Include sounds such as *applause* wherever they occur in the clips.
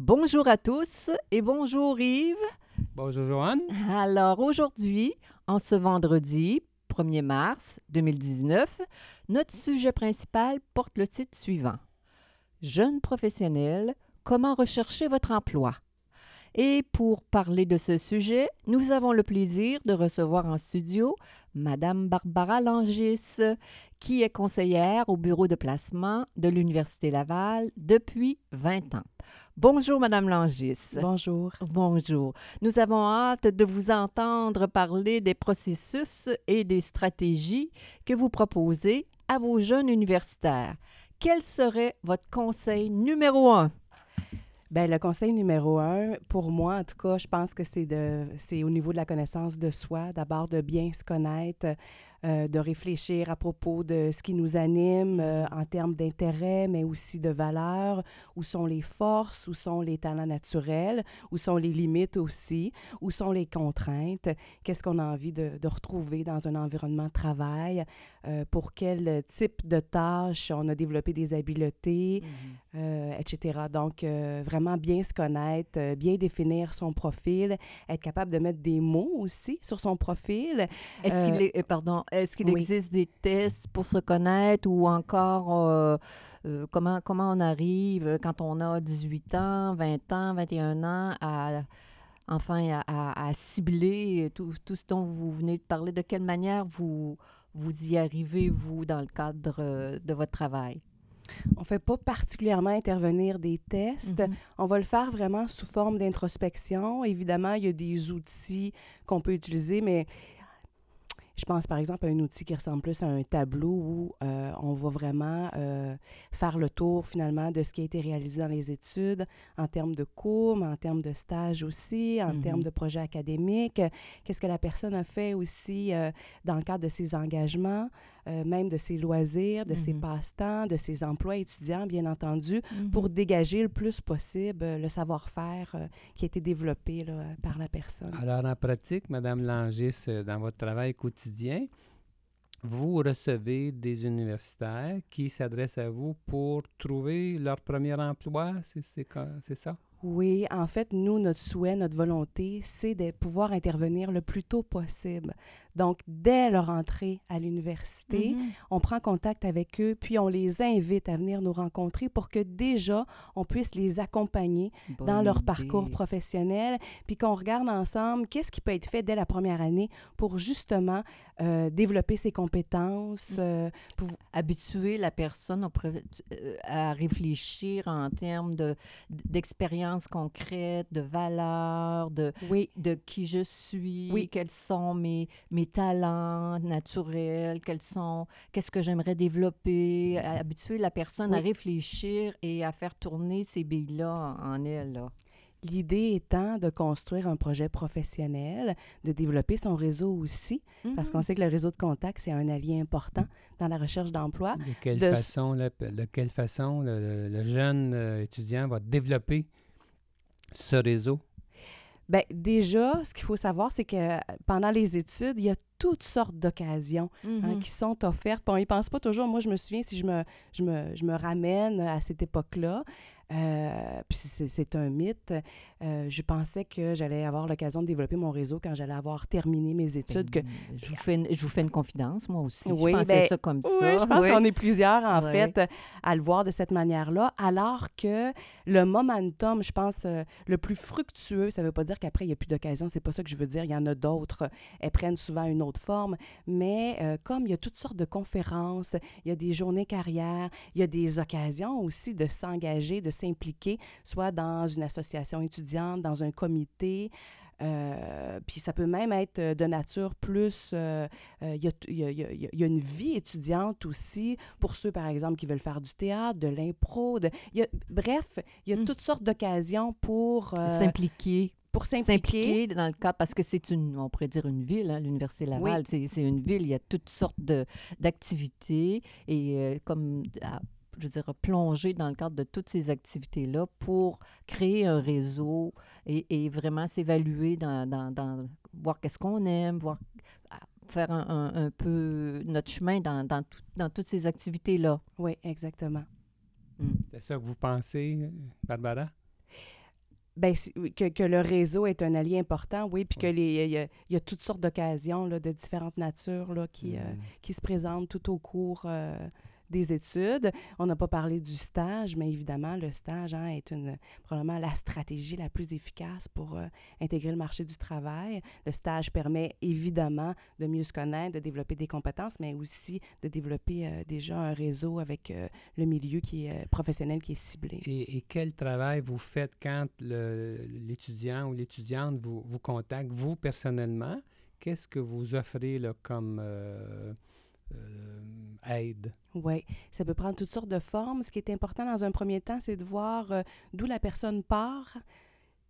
Bonjour à tous et bonjour Yves. Bonjour Joanne. Alors aujourd'hui, en ce vendredi 1er mars 2019, notre sujet principal porte le titre suivant. Jeunes professionnels, comment rechercher votre emploi? Et pour parler de ce sujet, nous avons le plaisir de recevoir en studio Madame Barbara Langis, qui est conseillère au bureau de placement de l'Université Laval depuis 20 ans. Bonjour, Madame Langis. Bonjour. Bonjour. Nous avons hâte de vous entendre parler des processus et des stratégies que vous proposez à vos jeunes universitaires. Quel serait votre conseil numéro un? Bien, le conseil numéro un, pour moi, en tout cas, je pense que c'est de c'est au niveau de la connaissance de soi, d'abord de bien se connaître, euh, de réfléchir à propos de ce qui nous anime euh, en termes d'intérêt, mais aussi de valeurs, où sont les forces, où sont les talents naturels, où sont les limites aussi, où sont les contraintes, qu'est-ce qu'on a envie de, de, retrouver dans un environnement de travail, euh, pour quel type de tâches on a développé des habiletés, mm-hmm. etc. Donc, vraiment bien se connaître, bien définir son profil, être capable de mettre des mots aussi sur son profil. Est-ce qu'il est, pardon, est-ce qu'il existe des tests pour se connaître ou encore euh, euh, comment, comment on arrive quand on a 18 ans, 20 ans, 21 ans à enfin à, cibler tout, tout, ce dont vous venez de parler? De quelle manière vous, vous y arrivez, vous, dans le cadre euh, de votre travail? On ne fait pas particulièrement intervenir des tests. Mm-hmm. On va le faire vraiment sous forme d'introspection. Évidemment, il y a des outils qu'on peut utiliser, mais je pense par exemple à un outil qui ressemble plus à un tableau où euh, on va vraiment euh, faire le tour finalement de ce qui a été réalisé dans les études en termes de cours, mais en termes de stage aussi, en termes mm-hmm. de projets académiques. Qu'est-ce que la personne a fait aussi euh, dans le cadre de ses engagements. Euh, même de ses loisirs, de ses mm-hmm. passe-temps, de ses emplois étudiants, bien entendu, pour mm-hmm. dégager le plus possible euh, le savoir-faire euh, qui a été développé là, par la personne? Alors, en pratique, Madame Langis, dans votre travail quotidien, vous recevez des universitaires qui s'adressent à vous pour trouver leur premier emploi, c'est ça? Oui, en fait, nous, notre souhait, notre volonté, c'est de pouvoir intervenir le plus tôt possible. Donc, dès leur entrée à l'université, mm-hmm. on prend contact avec eux, puis on les invite à venir nous rencontrer pour que déjà, on puisse les accompagner dans leur parcours professionnel, puis qu'on regarde ensemble qu'est-ce qui peut être fait dès la première année pour justement euh, développer ses compétences. Mm. Euh, pour... Habituer la personne euh, à réfléchir en termes d'expérience concrète, de valeurs, de, oui. de qui je suis, oui. quels sont mes, mes talents naturels, quels sont, qu'est-ce que j'aimerais développer, habituer la personne à réfléchir et à faire tourner ces billes-là en elle. L'idée étant de construire un projet professionnel, de développer son réseau aussi, parce qu'on mm-hmm. sait que le réseau de contact, c'est un allié important dans la recherche d'emploi. De quelle façon, de quelle façon le jeune euh, étudiant va développer ce réseau? Bien, déjà, ce qu'il faut savoir, c'est que pendant les études, il y a toutes sortes d'occasions hein, mm-hmm. qui sont offertes. on n'y pense pas toujours. Moi, je me souviens, si je me, je me, je me ramène à cette époque-là, euh, puis c'est un mythe. Euh, je pensais que j'allais avoir l'occasion de développer mon réseau quand j'allais avoir terminé mes études. Que... Je, vous fais une, je vous fais une confidence, moi aussi. Oui, je pensais ben, ça comme ça. Oui, je pense qu'on est plusieurs, en fait, à le voir de cette manière-là, alors que le momentum, je pense, euh, le plus fructueux, ça ne veut pas dire qu'après, il n'y a plus d'occasion, c'est pas ça que je veux dire. Il y en a d'autres. Elles prennent souvent une autre forme. Mais comme il y a toutes sortes de conférences, il y a des journées carrières, il y a des occasions aussi de s'engager, de s'impliquer, soit dans une association étudiante, dans un comité, Euh, puis ça peut même être de nature plus... euh, euh, Il y, a, il y a- il y a- il une vie étudiante aussi pour ceux, par exemple, qui veulent faire du théâtre, de l'impro. de- il y a- bref, il y a Mm. toutes sortes d'occasions pour, euh, S'impliquer. pour s'impliquer. S'impliquer dans le cadre, parce que c'est une, on pourrait dire une ville, hein, l'Université Laval, c'est c'est une ville, il y a toutes sortes de- d'activités et euh, comme, à- je veux dire, plonger dans le cadre de toutes ces activités-là pour créer un réseau et, et vraiment s'évaluer dans, dans, dans- voir qu'est-ce qu'on aime, voir à- faire un, un- un peu notre chemin dans, dans, tout- dans toutes ces activités-là. Oui, exactement. C'est ça que vous pensez, Barbara? Ben, oui, que, que le réseau est un allié important, oui, puis que Ouais. les- il y, a- il y a toutes sortes d'occasions là, de différentes natures là, qui, euh, qui se présentent tout au cours euh, des études. On n'a pas parlé du stage, mais évidemment, le stage hein, est une, probablement la stratégie la plus efficace pour euh, intégrer le marché du travail. Le stage permet évidemment de mieux se connaître, de développer des compétences, mais aussi de développer euh, déjà un réseau avec euh, le milieu qui est professionnel qui est ciblé. Et, quel travail vous faites quand l'étudiant ou l'étudiante vous, contacte, vous personnellement? Qu'est-ce que vous offrez comme euh, aide? Oui, ça peut prendre toutes sortes de formes. Ce qui est important dans un premier temps, c'est de voir euh, d'où la personne part,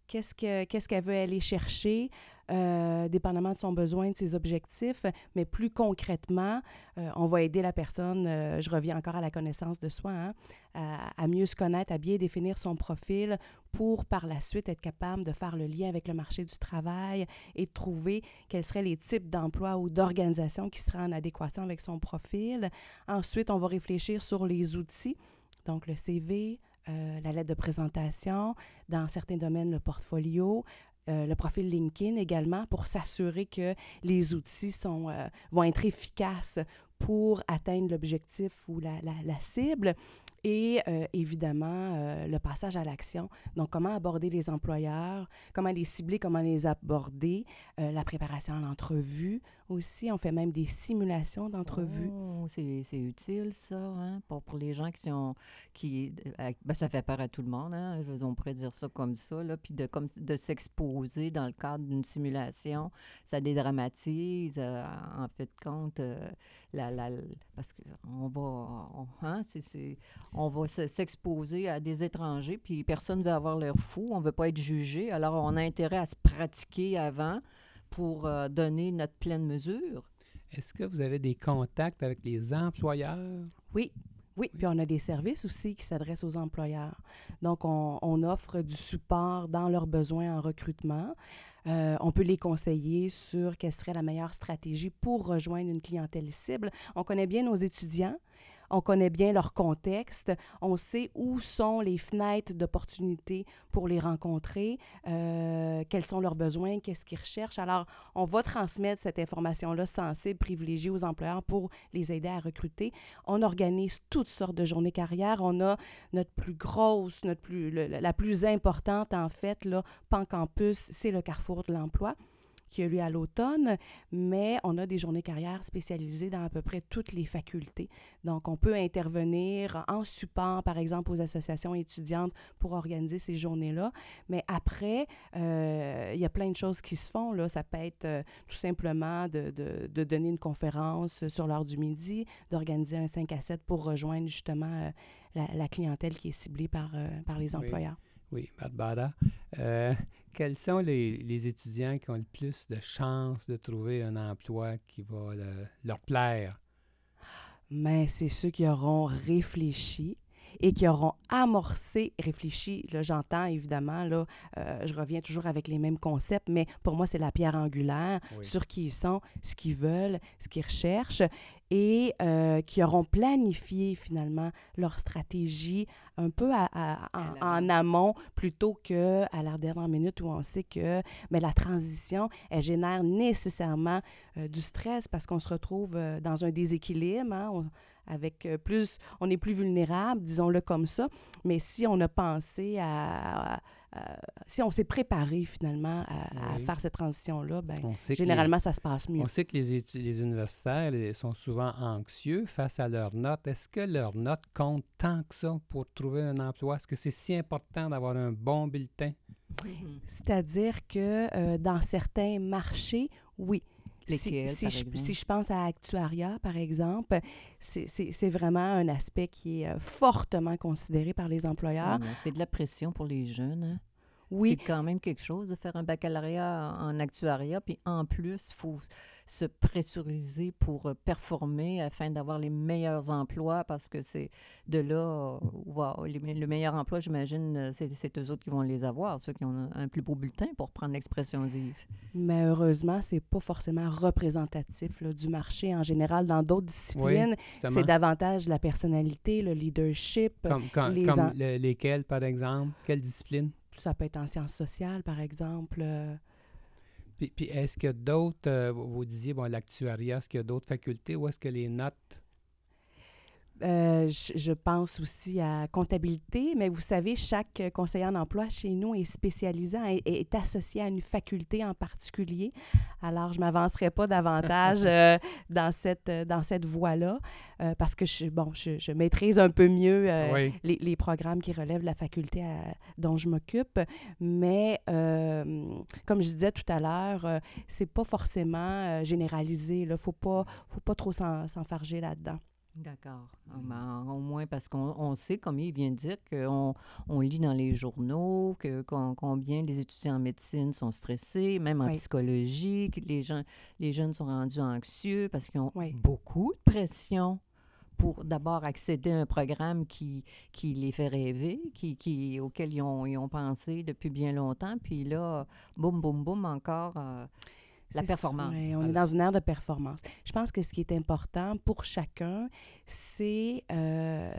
qu'est-ce que- qu'est-ce qu'elle veut aller chercher, euh, dépendamment de son besoin, de ses objectifs. Mais plus concrètement, euh, on va aider la personne, euh, je reviens encore à la connaissance de soi, hein, à, mieux se connaître, à bien définir son profil pour par la suite être capable de faire le lien avec le marché du travail et de trouver quels seraient les types d'emplois ou d'organisations qui seraient en adéquation avec son profil. Ensuite, on va réfléchir sur les outils, donc le CV, la lettre de présentation, dans certains domaines, le portfolio, euh, le profil LinkedIn également, pour s'assurer que les outils sont, euh, vont être efficaces pour atteindre l'objectif ou la, la- la cible. Et euh, évidemment, euh, le passage à l'action. Donc, comment aborder les employeurs, comment les cibler, comment les aborder, euh, la préparation à l'entrevue aussi. On fait même des simulations d'entrevue. Oh, c'est utile, ça, hein, pour, pour les gens qui sont. Qui, ben, ça fait peur à tout le monde, hein, on pourrait dire ça comme ça, là, puis de, de s'exposer dans le cadre d'une simulation, ça dédramatise, en fait compte, la, la, parce qu'on va, on, hein, c'est- on va se- s'exposer à des étrangers, puis personne ne veut avoir l'air fou, on ne veut pas être jugé, alors on a intérêt à se pratiquer avant pour euh, donner notre pleine mesure. Est-ce que vous avez des contacts avec les employeurs? Oui. Oui, puis on a des services aussi qui s'adressent aux employeurs. Donc, on, on offre du support dans leurs besoins en recrutement. Euh, on peut les conseiller sur quelle serait la meilleure stratégie pour rejoindre une clientèle cible. On connaît bien nos étudiants. On connaît bien leur contexte. On sait où sont les fenêtres d'opportunité pour les rencontrer, euh, quels sont leurs besoins, qu'est-ce qu'ils recherchent. Alors, on va transmettre cette information-là sensible, privilégiée aux employeurs pour les aider à recruter. On organise toutes sortes de journées carrière. On a notre plus grosse, notre plus, la plus importante, en fait, là, Pancampus, c'est le Carrefour de l'emploi qui a lieu à l'automne, mais on a des journées carrière spécialisées dans à peu près toutes les facultés. Donc, on peut intervenir en support, par exemple, aux associations étudiantes pour organiser ces journées-là. Mais après, euh, il y a plein de choses qui se font. Là. Ça peut être euh, tout simplement de, de- de donner une conférence sur l'heure du midi, d'organiser un 5 à 7 pour rejoindre justement euh, la, la clientèle qui est ciblée par, par les Oui. employeurs. Oui, Barbara. Euh, quels sont les, étudiants qui ont le plus de chances de trouver un emploi qui va le- leur plaire? Mais c'est ceux qui auront réfléchi et qui auront amorcé, réfléchi, là j'entends évidemment, là, euh, je reviens toujours avec les mêmes concepts, mais pour moi c'est la pierre angulaire Oui. sur qui ils sont, ce qu'ils veulent, ce qu'ils recherchent, et euh, qui auront planifié finalement leur stratégie un peu à- à- À en, en amont plutôt que à la dernière minute où on sait que mais la transition, elle génère nécessairement euh, du stress parce qu'on se retrouve dans un déséquilibre, hein, on- avec euh, plus, on est plus vulnérable, disons-le comme ça. Mais si on a pensé à, à- à- si on s'est préparé finalement à, faire cette transition-là, ben On sait que les- généralement ça se passe mieux. On sait que les, universitaires les- sont souvent anxieux face à leurs notes. Est-ce que leurs notes comptent tant que ça pour trouver un emploi? Est-ce que c'est si important d'avoir un bon bulletin? C'est-à-dire que euh, dans certains marchés, oui. Si, je, exemple? si je pense à Actuaria, par exemple, c'est- vraiment un aspect qui est euh, fortement considéré par les employeurs. C'est- C'est de la pression pour les jeunes. hein. Oui, C'est quand même quelque chose de faire un baccalauréat en actuariat, puis en plus, il faut se pressuriser pour euh, performer afin d'avoir les meilleurs emplois parce que c'est de là, euh, me- le meilleur emploi, j'imagine, euh, c'est c'est eux autres qui vont les avoir, ceux qui ont un, plus beau bulletin pour prendre l'expression d'Yves. mais heureusement, c'est pas forcément représentatif là, du marché en général. Dans d'autres disciplines, c'est davantage la personnalité, le leadership. Comme, comme- les comme en- le- lesquels, par exemple? Quelle discipline? Ça peut être en sciences sociales, par exemple. euh, Puis, est-ce qu'il y a d'autres, euh, vous disiez, bon, l'actuariat, est-ce qu'il y a d'autres facultés ou est-ce que les notes... Euh, je, je pense aussi à comptabilité, mais vous savez, chaque conseiller en emploi chez nous est spécialisant et est associé à une faculté en particulier. Alors, je ne m'avancerai pas davantage *laughs* euh, dans cette, euh, dans cette voie-là euh, parce que je, bon, je, je maîtrise un peu mieux oui. les, les programmes qui relèvent de la faculté à- dont je m'occupe. Mais comme je disais tout à l'heure, c'est pas forcément généralisé. Il ne faut pas, faut pas trop s'en- s'enfarger là-dedans. D'accord. Ah, ben, au moins parce qu'on on sait, comme il vient de dire, qu'on on lit dans les journaux que combien les étudiants en médecine sont stressés, même en Oui. psychologie, que les, gens, les jeunes sont rendus anxieux parce qu'ils ont Oui. beaucoup de pression pour d'abord accéder à un programme qui, qui les fait rêver, qui, qui, auquel ils ont, ils ont pensé depuis bien longtemps. Puis là, boum, boum, boum, encore euh, la performance. sûr, ouais, on est dans une ère de performance. Je pense que ce qui est important pour chacun, c'est euh,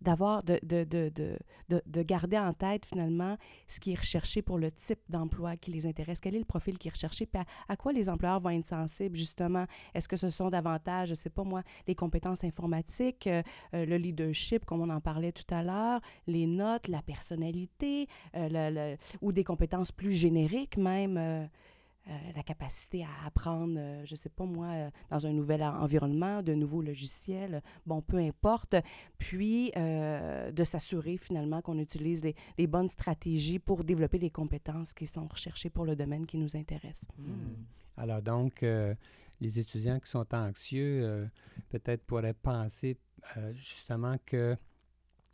d'avoir, de, de, de, de, de- de garder en tête finalement ce qui est recherché pour le type d'emploi qui les intéresse. Quel est le profil qui est recherché? Puis à, à quoi les employeurs vont être sensibles, justement? Est-ce que ce sont davantage, je sais pas moi, les compétences informatiques, euh, euh, le leadership, comme on en parlait tout à l'heure, les notes, la personnalité, euh, le- le- ou des compétences plus génériques même? Euh, la capacité à apprendre, euh, je sais pas moi, euh, dans un nouvel en- environnement, de nouveaux logiciels, bon, peu importe. Puis, euh, de s'assurer finalement qu'on utilise les, les bonnes stratégies pour développer les compétences qui sont recherchées pour le domaine qui nous intéresse. Hmm. Alors donc, euh, les étudiants qui sont anxieux, euh, peut-être pourraient penser euh, justement que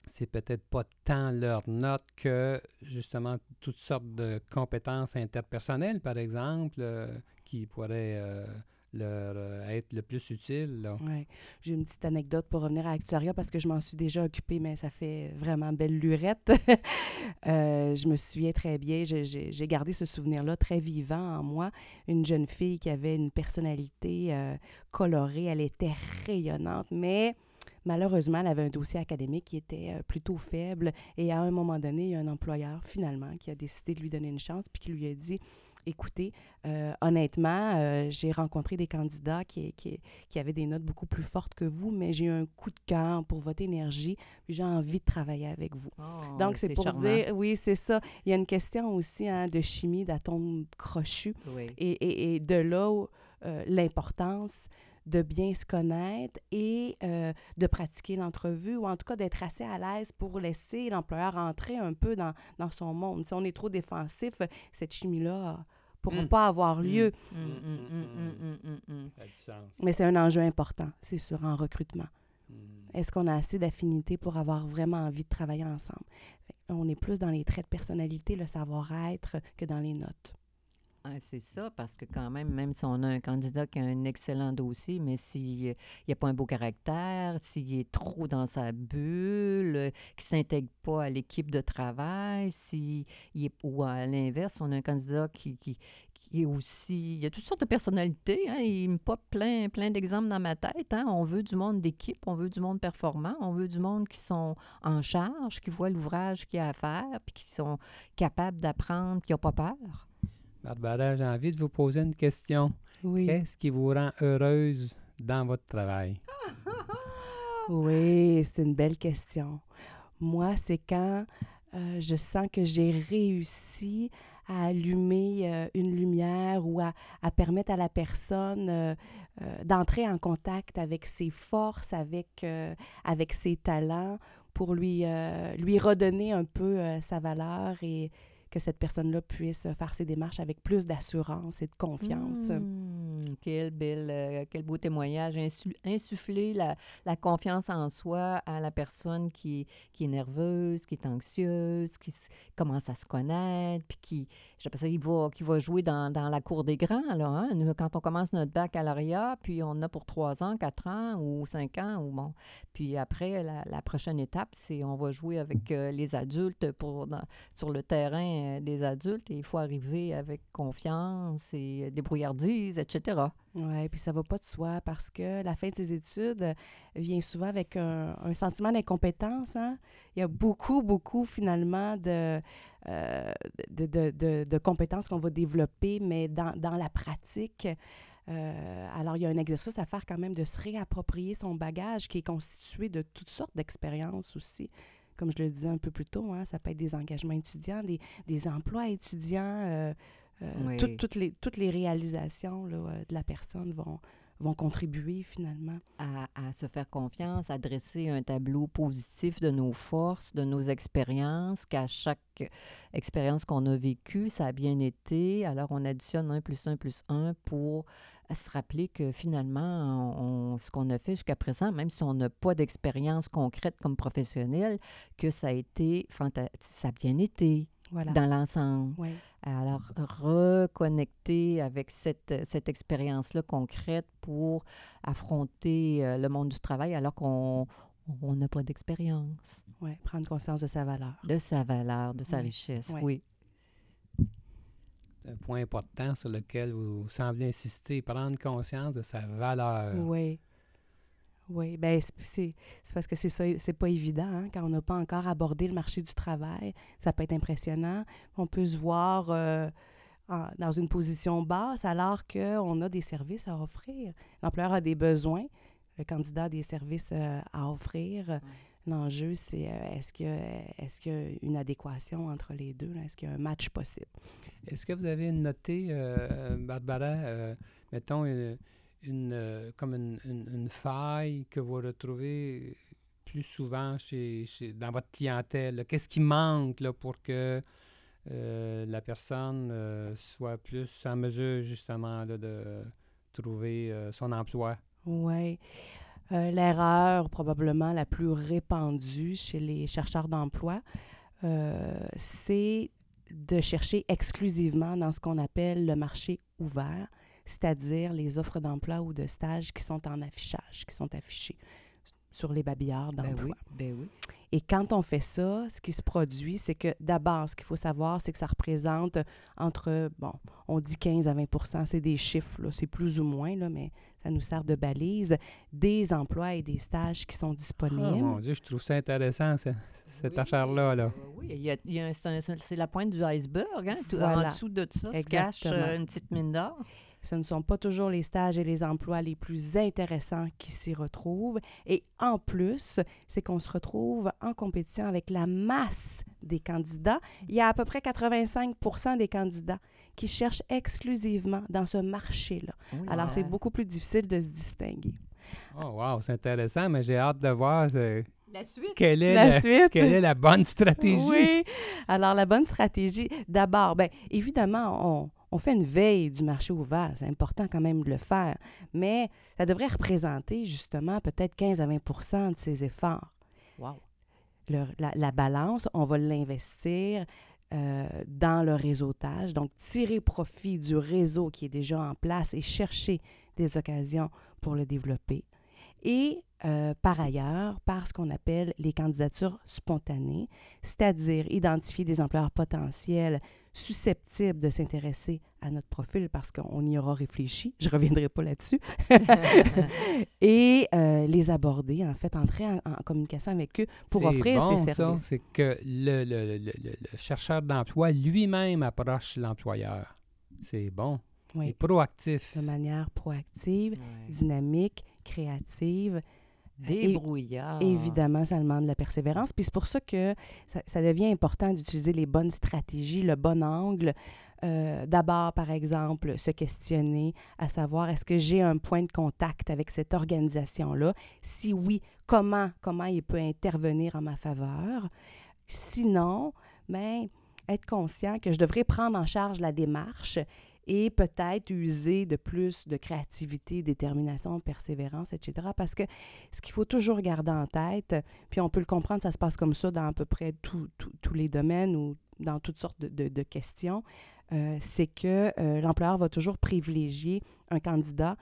c'est peut-être pas tant leurs notes que justement toutes sortes de compétences interpersonnelles, par exemple, euh, qui pourraient euh, leur euh, être le plus utiles. là. Ouais. J'ai une petite anecdote pour revenir à Actuaria parce que je m'en suis déjà occupée, mais ça fait vraiment belle lurette. *laughs* Je me souviens très bien, j'ai gardé ce souvenir-là très vivant en moi. Une jeune fille qui avait une personnalité colorée, elle était rayonnante, mais malheureusement, elle avait un dossier académique qui était euh, plutôt faible. Et à un moment donné, il y a un employeur, finalement, qui a décidé de lui donner une chance, puis qui lui a dit Écoutez, euh, honnêtement, euh, j'ai rencontré des candidats qui, qui, qui avaient des notes beaucoup plus fortes que vous, mais j'ai eu un coup de cœur pour votre énergie, puis j'ai envie de travailler avec vous. Oh, Donc, c'est pour charmant. dire, oui, c'est ça. Il y a une question aussi hein, de chimie d'atomes crochus. Oui. Et, et- et de là, euh, l'importance de bien se connaître et euh, de pratiquer l'entrevue, ou en tout cas d'être assez à l'aise pour laisser l'employeur entrer un peu dans, dans son monde. Si on est trop défensif, cette chimie-là ne pourra Mm. pas avoir lieu. Mm, mm, mm, mm, mm, mm, mm. A du sens. Mais c'est un enjeu important, c'est sûr, en recrutement. Est-ce qu'on a assez d'affinités pour avoir vraiment envie de travailler ensemble? On est plus dans les traits de personnalité, le savoir-être, que dans les notes. C'est ça, parce que quand même, même si on a un candidat qui a un excellent dossier, mais s'il n'a pas un beau caractère, s'il est trop dans sa bulle, euh, qu'il ne s'intègre pas à l'équipe de travail, si, il est, ou à l'inverse, on a un candidat qui, qui, qui est aussi... Il y a toutes sortes de personnalités. Hein, il me pop plein, plein d'exemples dans ma tête. Hein. On veut du monde d'équipe, on veut du monde performant, on veut du monde qui sont en charge, qui voient l'ouvrage qu'il y a à faire, puis qui sont capables d'apprendre, qui n'ont pas peur. Barbara, j'ai envie de vous poser une question. Oui. Qu'est-ce qui vous rend heureuse dans votre travail? *laughs* Oui, c'est une belle question. Moi, c'est quand euh, je sens que j'ai réussi à allumer euh, une lumière ou à, à permettre à la personne euh, d'entrer en contact avec ses forces, avec, avec ses talents, pour lui, lui redonner un peu sa valeur et que cette personne-là puisse faire ses démarches avec plus d'assurance et de confiance. Mmh, quel, bel, euh, quel beau témoignage. Insu- insuffler la, confiance en soi à la personne qui, est nerveuse, qui est anxieuse, qui commence à se connaître, puis qui, j'appelle ça, qui va, qui va jouer dans, la cour des grands. Là, hein. Quand on commence notre baccalauréat, puis on a pour trois ans, quatre ans ou cinq ans, ou bon. Puis après, la, prochaine étape, c'est on va jouer avec euh, les adultes pour, sur le terrain euh, des adultes et il faut arriver avec confiance et euh, débrouillardise, etc. Oui, puis ça va pas de soi parce que la fin de ses études vient souvent avec un, sentiment d'incompétence. Hein? Il y a beaucoup, beaucoup finalement de, euh, de, de, compétences qu'on va développer, mais dans, dans la pratique. alors, il y a un exercice à faire quand même de se réapproprier son bagage qui est constitué de toutes sortes d'expériences aussi. Comme je le disais un peu plus tôt, hein, ça peut être des engagements étudiants, des, des emplois étudiants, euh, euh, Oui. toutes les, toutes les réalisations là, euh, de la personne vont, vont contribuer finalement. À, à se faire confiance, à dresser un tableau positif de nos forces, de nos expériences, qu'à chaque expérience qu'on a vécue, ça a bien été. Alors, on additionne 1 plus 1 plus 1 pour se rappeler que finalement, on- on- ce qu'on a fait jusqu'à présent, même si on n'a pas d'expérience concrète comme professionnel, que ça a été ça a bien été Voilà. dans l'ensemble. Alors, reconnecter avec cette, cette expérience-là concrète pour affronter euh, le monde du travail alors qu'on on n'a pas d'expérience, Ouais, prendre conscience de sa valeur. de sa valeur, de sa richesse. Oui. Un point important sur lequel vous semblez insister, prendre conscience de sa valeur. Oui. Oui, bien, c'est- parce que c'est ça, c'est pas évident hein, quand on n'a pas encore abordé le marché du travail. Ça peut être impressionnant. On peut se voir euh, en- dans une position basse alors qu'on a des services à offrir. L'employeur a des besoins, le candidat a des services euh, à offrir. L'enjeu, c'est euh, est-ce qu'il y, a- qu'il y a une adéquation entre les deux? Est-ce qu'il y a un match possible? Est-ce que vous avez noté, euh, Barbara, euh, mettons, une, une, euh, comme une, une- une faille que vous retrouvez plus souvent chez, chez- dans votre clientèle? Qu'est-ce qui manque là, pour que euh, la personne soit plus en mesure, justement, là, de trouver son emploi? Oui. Euh, L'erreur probablement la plus répandue chez les chercheurs d'emploi, euh, c'est de chercher exclusivement dans ce qu'on appelle le marché ouvert, c'est-à-dire les offres d'emploi ou de stage qui sont en affichage, qui sont affichées sur les babillards Ben d'emploi. oui, ben oui. Et quand on fait ça, ce qui se produit, c'est que d'abord, ce qu'il faut savoir, c'est que ça représente entre, bon, on dit 15 à 20% c'est des chiffres, là, c'est plus ou moins, là, mais ça nous sert de balise, des emplois et des stages qui sont Ah, disponibles. mon Dieu, je trouve ça intéressant, ça, cette Oui, affaire-là. Là. oui, c'est la pointe du iceberg. Hein? En dessous de ça se cache euh, une petite mine d'or. Ce ne sont pas toujours les stages et les emplois les plus intéressants qui s'y retrouvent. Et en plus, c'est qu'on se retrouve en compétition avec la masse des candidats. Il y a à peu près 85% des candidats qui cherchent exclusivement dans ce marché-là. Oui, Alors, c'est beaucoup plus difficile de se distinguer. Oh, wow, c'est intéressant, mais j'ai hâte de voir euh, La suite. quelle, est La la, suite. quelle est la bonne stratégie. Oui. Alors, la bonne stratégie, d'abord, bien, évidemment, on, on fait une veille du marché ouvert. C'est important quand même de le faire. Mais ça devrait représenter justement peut-être 15 à 20% de ses efforts. Wow. Le- la, la balance, on va l'investir euh, dans le réseautage, donc tirer profit du réseau qui est déjà en place et chercher des occasions pour le développer. Et euh, par ailleurs, par ce qu'on appelle les candidatures spontanées, c'est-à-dire identifier des employeurs potentiels susceptibles de s'intéresser à notre profil parce qu'on y aura réfléchi, je ne reviendrai pas là-dessus, *laughs* et euh, les aborder, en fait, entrer en, en communication avec eux pour offrir bon, ces services. c'est que le, le- le- le- le chercheur d'emploi lui-même approche l'employeur. C'est bon. Oui, est proactif. de manière proactive, Ouais. dynamique, créative. Débrouillard. Évidemment, ça demande de la persévérance. Puis c'est pour ça que ça, ça devient important d'utiliser les bonnes stratégies, le bon angle. Euh, D'abord, par exemple, se questionner à savoir est-ce que j'ai un point de contact avec cette organisation-là? Si oui, comment, comment il peut intervenir en ma faveur? Sinon, ben, être conscient que je devrais prendre en charge la démarche et peut-être user de plus de créativité, détermination, persévérance, etc. Parce que ce qu'il faut toujours garder en tête, puis on peut le comprendre, ça se passe comme ça dans à peu près tous les domaines ou dans toutes sortes de, de, questions, euh, c'est que euh, l'employeur va toujours privilégier un candidat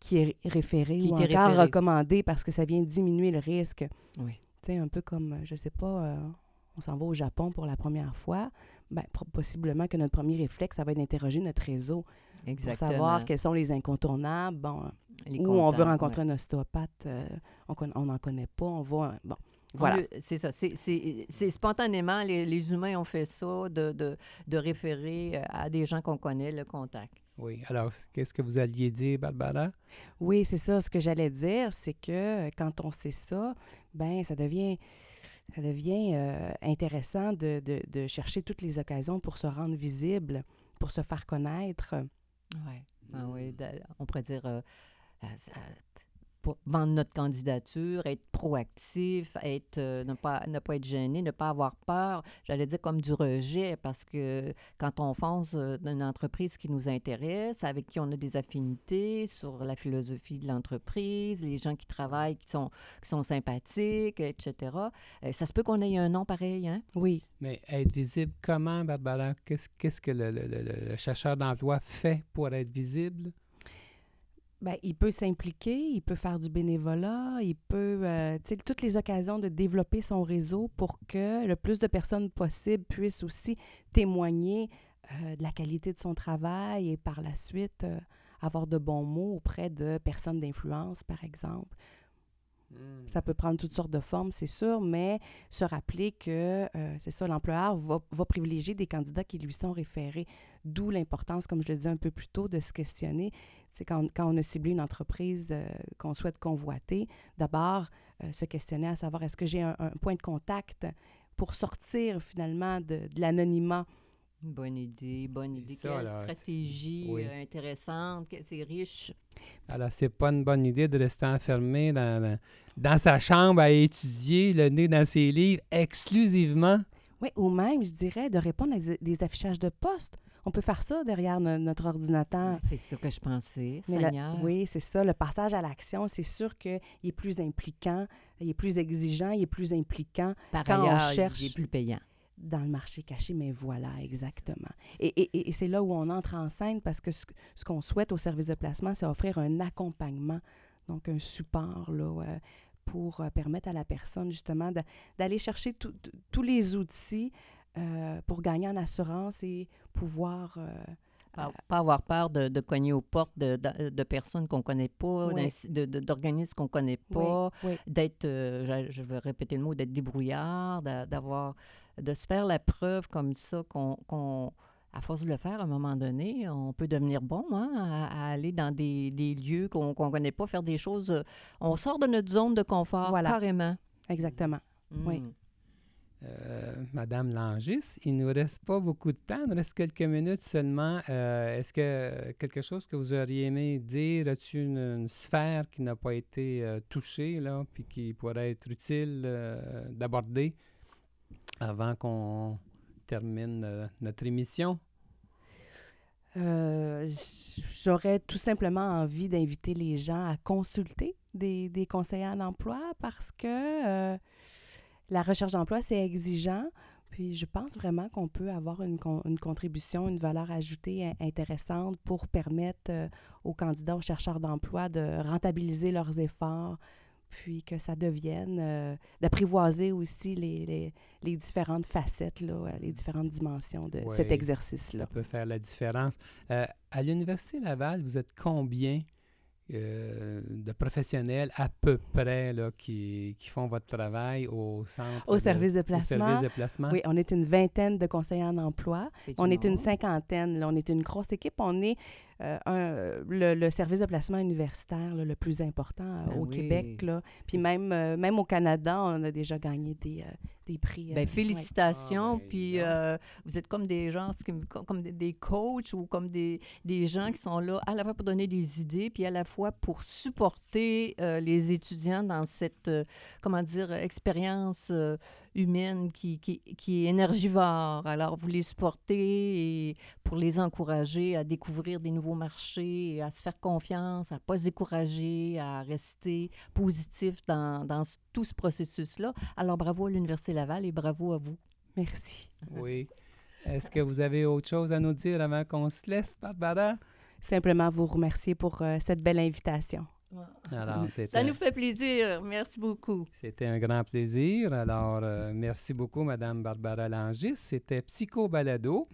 qui est référé ou encore recommandé parce que ça vient diminuer le risque. Oui. Tu sais, un peu comme, je sais pas, euh, on s'en va au Japon pour la première fois ben, possiblement que notre premier réflexe, ça va être d'interroger notre réseau Exactement. pour savoir quels sont les incontournables. Bon, où on veut rencontrer un ostéopathe, euh, on n'en connaît pas, on va... Bon, voilà. C'est ça. C'est spontanément, les, les, humains ont fait ça, de, de, de référer euh, à des gens qu'on connaît le contact. Oui. Alors, qu'est-ce que vous alliez dire, Barbara? Oui, c'est ça. Ce que j'allais dire, c'est que quand on sait ça, ben ça devient ça devient euh, intéressant de, de, chercher toutes les occasions pour se rendre visible, pour se faire connaître. Ouais. Ah oui. On pourrait dire euh, euh, vendre notre candidature, être proactif, être, euh, ne, pas, ne pas être gêné, ne pas avoir peur. J'allais dire comme du rejet, parce que quand on fonce euh, dans une entreprise qui nous intéresse, avec qui on a des affinités sur la philosophie de l'entreprise, les gens qui travaillent, qui sont, qui sont sympathiques, etc., euh, ça se peut qu'on ait un nom pareil, hein? Oui. Mais être visible, comment, Barbara? Qu'est-ce, qu'est-ce que le, le, le chercheur d'emploi fait pour être visible? Bien, il peut s'impliquer, il peut faire du bénévolat, il peut, euh, tu sais, toutes les occasions de développer son réseau pour que le plus de personnes possible puissent aussi témoigner euh, de la qualité de son travail et par la suite euh, avoir de bons mots auprès de personnes d'influence, par exemple. Hmm. Ça peut prendre toutes sortes de formes, c'est sûr, mais se rappeler que, c'est ça, l'employeur va, va, privilégier des candidats qui lui sont référés. D'où l'importance, comme je le disais un peu plus tôt, de se questionner quand, quand, on a ciblé une entreprise euh, qu'on souhaite convoiter, d'abord euh, se questionner à savoir est-ce que j'ai un, point de contact pour sortir finalement de, de l'anonymat? Bonne idée, bonne idée. Quelle stratégie euh, intéressante, c'est riche. Alors, c'est pas une bonne idée de rester enfermé dans, dans, sa chambre à étudier, le nez dans ses livres, exclusivement? Oui, ou même, je dirais, de répondre à des affichages de poste on peut faire ça derrière notre ordinateur. C'est ça que je pensais, Seigneur. oui, c'est ça. Le passage à l'action, c'est sûr qu'il est plus impliquant, il est plus exigeant, il est plus impliquant. Par quand ailleurs, on cherche il est plus payant. Dans le marché caché, mais voilà, exactement. Et, c'est là où on entre en scène parce que ce, qu'on souhaite au service de placement, c'est offrir un accompagnement, donc un support là, euh, pour euh, permettre à la personne justement d'aller chercher tous les outils euh, pour gagner en assurance et pouvoir... Euh, pas, pas, avoir peur de, de, cogner aux portes de, de, personnes qu'on ne connaît pas, d'organismes qu'on ne connaît pas, d'être, euh, je, veux répéter le mot, d'être débrouillard, d'avoir, de se faire la preuve comme ça qu'on, à force de le faire, à un moment donné, on peut devenir bon hein, à, aller dans des, des lieux qu'on ne connaît pas, faire des choses. On sort de notre zone de confort carrément. Exactement. Oui. Euh, Madame Langis, il ne nous reste pas beaucoup de temps, il nous reste quelques minutes seulement. Euh, est-ce que quelque chose que vous auriez aimé dire, as-tu une, sphère qui n'a pas été euh, touchée, là, puis qui pourrait être utile d'aborder avant qu'on termine notre émission? J'aurais tout simplement envie d'inviter les gens à consulter des, des conseillers d'emploi parce que la recherche d'emploi, c'est exigeant. Puis je pense vraiment qu'on peut avoir une, une, contribution, une valeur ajoutée intéressante pour permettre euh, aux candidats, aux chercheurs d'emploi de rentabiliser leurs efforts, puis que ça devienne, euh, d'apprivoiser aussi les, les, les, différentes facettes, là, euh, les différentes dimensions de cet exercice-là. Ça peut faire la différence. à l'Université Laval, vous êtes combien euh, de professionnels à peu près là, qui, qui, font votre travail au centre au service de, placement. de placement. Oui, on est une vingtaine de conseillers en emploi. on est une cinquantaine. Là, on est une grosse équipe. On est euh, un, le, service de placement universitaire le plus important euh, ben au Québec. Là. Puis même, même au Canada, on a déjà gagné des, des prix. Bien, félicitations. Ah, ben, puis vous êtes comme des gens, comme, des, des, coachs ou comme des, des gens qui sont là à la fois pour donner des idées, puis à la fois pour supporter euh, les étudiants dans cette, euh, comment dire, expérience euh, humaine qui, qui, qui est énergivore. Alors, vous les supportez et pour les encourager à découvrir des nouveaux marchés, à se faire confiance, à ne pas se décourager, à rester positif dans, dans tout ce processus-là. Alors, bravo à l'Université Laval et bravo à vous. Merci. Oui. Est-ce que vous avez autre chose à nous dire avant qu'on se laisse, Barbara? Simplement vous remercier pour euh, cette belle invitation. Alors, Ça nous fait plaisir. Merci beaucoup. C'était un grand plaisir. Alors, euh, merci beaucoup, Madame Barbara Langis. C'était Psycho Balado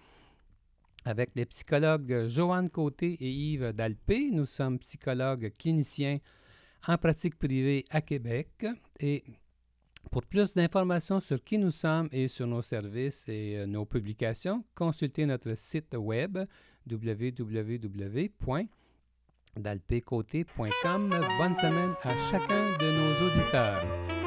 avec les psychologues Joanne Côté et Yves Dalpé. Nous sommes psychologues cliniciens en pratique privée à Québec. Et pour plus d'informations sur qui nous sommes et sur nos services et euh, nos publications, consultez notre site web www.dalpécoté.com. Bonne semaine à chacun de nos auditeurs.